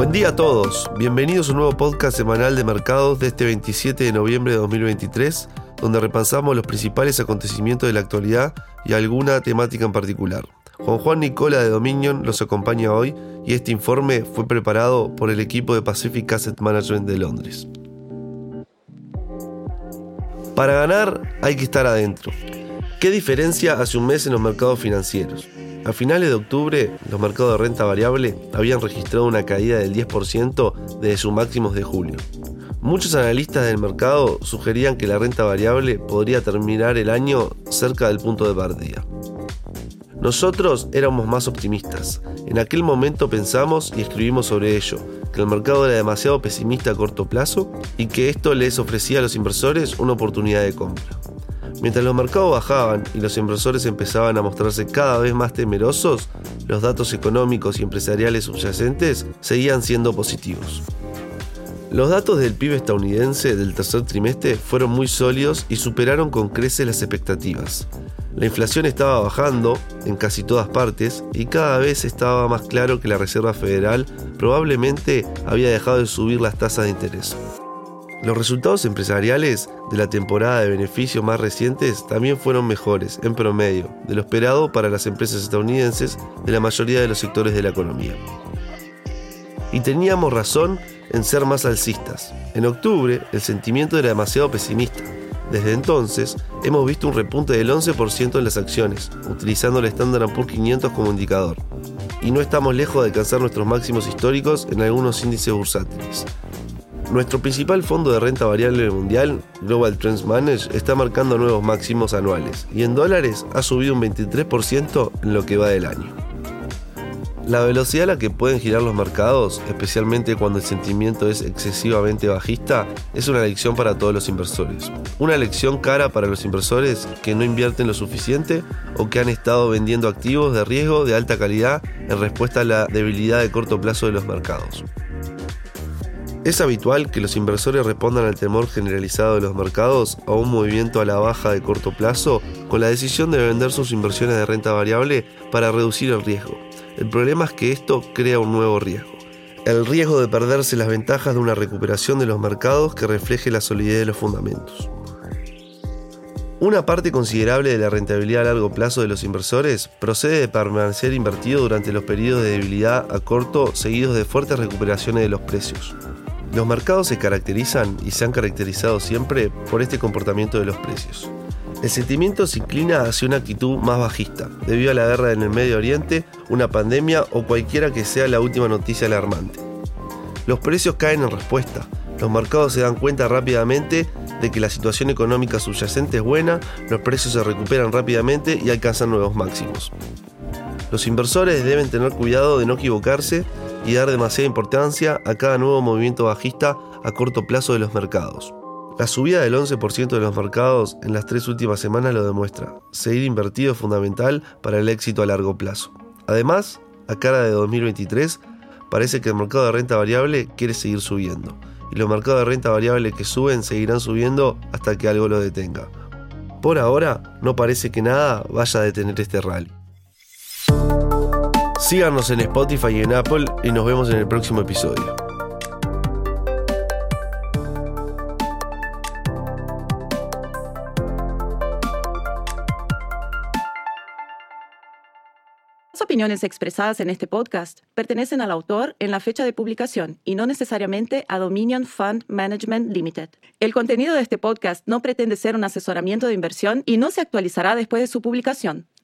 Buen día a todos, bienvenidos a un nuevo podcast semanal de mercados de este 27 de noviembre de 2023, donde repasamos los principales acontecimientos de la actualidad y alguna temática en particular. Juan Juan Nicola de Dominion los acompaña hoy y este informe fue preparado por el equipo de Pacific Asset Management de Londres. Para ganar hay que estar adentro. ¿Qué diferencia hace un mes en los mercados financieros? A finales de octubre, los mercados de renta variable habían registrado una caída del 10% desde sus máximos de julio. Muchos analistas del mercado sugerían que la renta variable podría terminar el año cerca del punto de partida. Nosotros éramos más optimistas. En aquel momento pensamos y escribimos sobre ello, que el mercado era demasiado pesimista a corto plazo y que esto les ofrecía a los inversores una oportunidad de compra. Mientras los mercados bajaban y los inversores empezaban a mostrarse cada vez más temerosos, los datos económicos y empresariales subyacentes seguían siendo positivos. Los datos del PIB estadounidense del tercer trimestre fueron muy sólidos y superaron con creces las expectativas. La inflación estaba bajando en casi todas partes y cada vez estaba más claro que la Reserva Federal probablemente había dejado de subir las tasas de interés. Los resultados empresariales de la temporada de beneficios más recientes también fueron mejores, en promedio, de lo esperado para las empresas estadounidenses de la mayoría de los sectores de la economía. Y teníamos razón en ser más alcistas. En octubre, el sentimiento era demasiado pesimista. Desde entonces, hemos visto un repunte del 11% en las acciones, utilizando el Standard Poor's 500 como indicador. Y no estamos lejos de alcanzar nuestros máximos históricos en algunos índices bursátiles. Nuestro principal fondo de renta variable mundial, Global Trends Manage, está marcando nuevos máximos anuales y en dólares ha subido un 23% en lo que va del año. La velocidad a la que pueden girar los mercados, especialmente cuando el sentimiento es excesivamente bajista, es una lección para todos los inversores. Una lección cara para los inversores que no invierten lo suficiente o que han estado vendiendo activos de riesgo de alta calidad en respuesta a la debilidad de corto plazo de los mercados. Es habitual que los inversores respondan al temor generalizado de los mercados a un movimiento a la baja de corto plazo con la decisión de vender sus inversiones de renta variable para reducir el riesgo. El problema es que esto crea un nuevo riesgo. El riesgo de perderse las ventajas de una recuperación de los mercados que refleje la solidez de los fundamentos. Una parte considerable de la rentabilidad a largo plazo de los inversores procede de permanecer invertido durante los periodos de debilidad a corto seguidos de fuertes recuperaciones de los precios. Los mercados se caracterizan y se han caracterizado siempre por este comportamiento de los precios. El sentimiento se inclina hacia una actitud más bajista, debido a la guerra en el Medio Oriente, una pandemia o cualquiera que sea la última noticia alarmante. Los precios caen en respuesta, los mercados se dan cuenta rápidamente de que la situación económica subyacente es buena, los precios se recuperan rápidamente y alcanzan nuevos máximos. Los inversores deben tener cuidado de no equivocarse y dar demasiada importancia a cada nuevo movimiento bajista a corto plazo de los mercados. La subida del 11% de los mercados en las tres últimas semanas lo demuestra. Seguir invertido es fundamental para el éxito a largo plazo. Además, a cara de 2023, parece que el mercado de renta variable quiere seguir subiendo. Y los mercados de renta variable que suben seguirán subiendo hasta que algo lo detenga. Por ahora, no parece que nada vaya a detener este rally. Síganos en Spotify y en Apple y nos vemos en el próximo episodio. Las opiniones expresadas en este podcast pertenecen al autor en la fecha de publicación y no necesariamente a Dominion Fund Management Limited. El contenido de este podcast no pretende ser un asesoramiento de inversión y no se actualizará después de su publicación.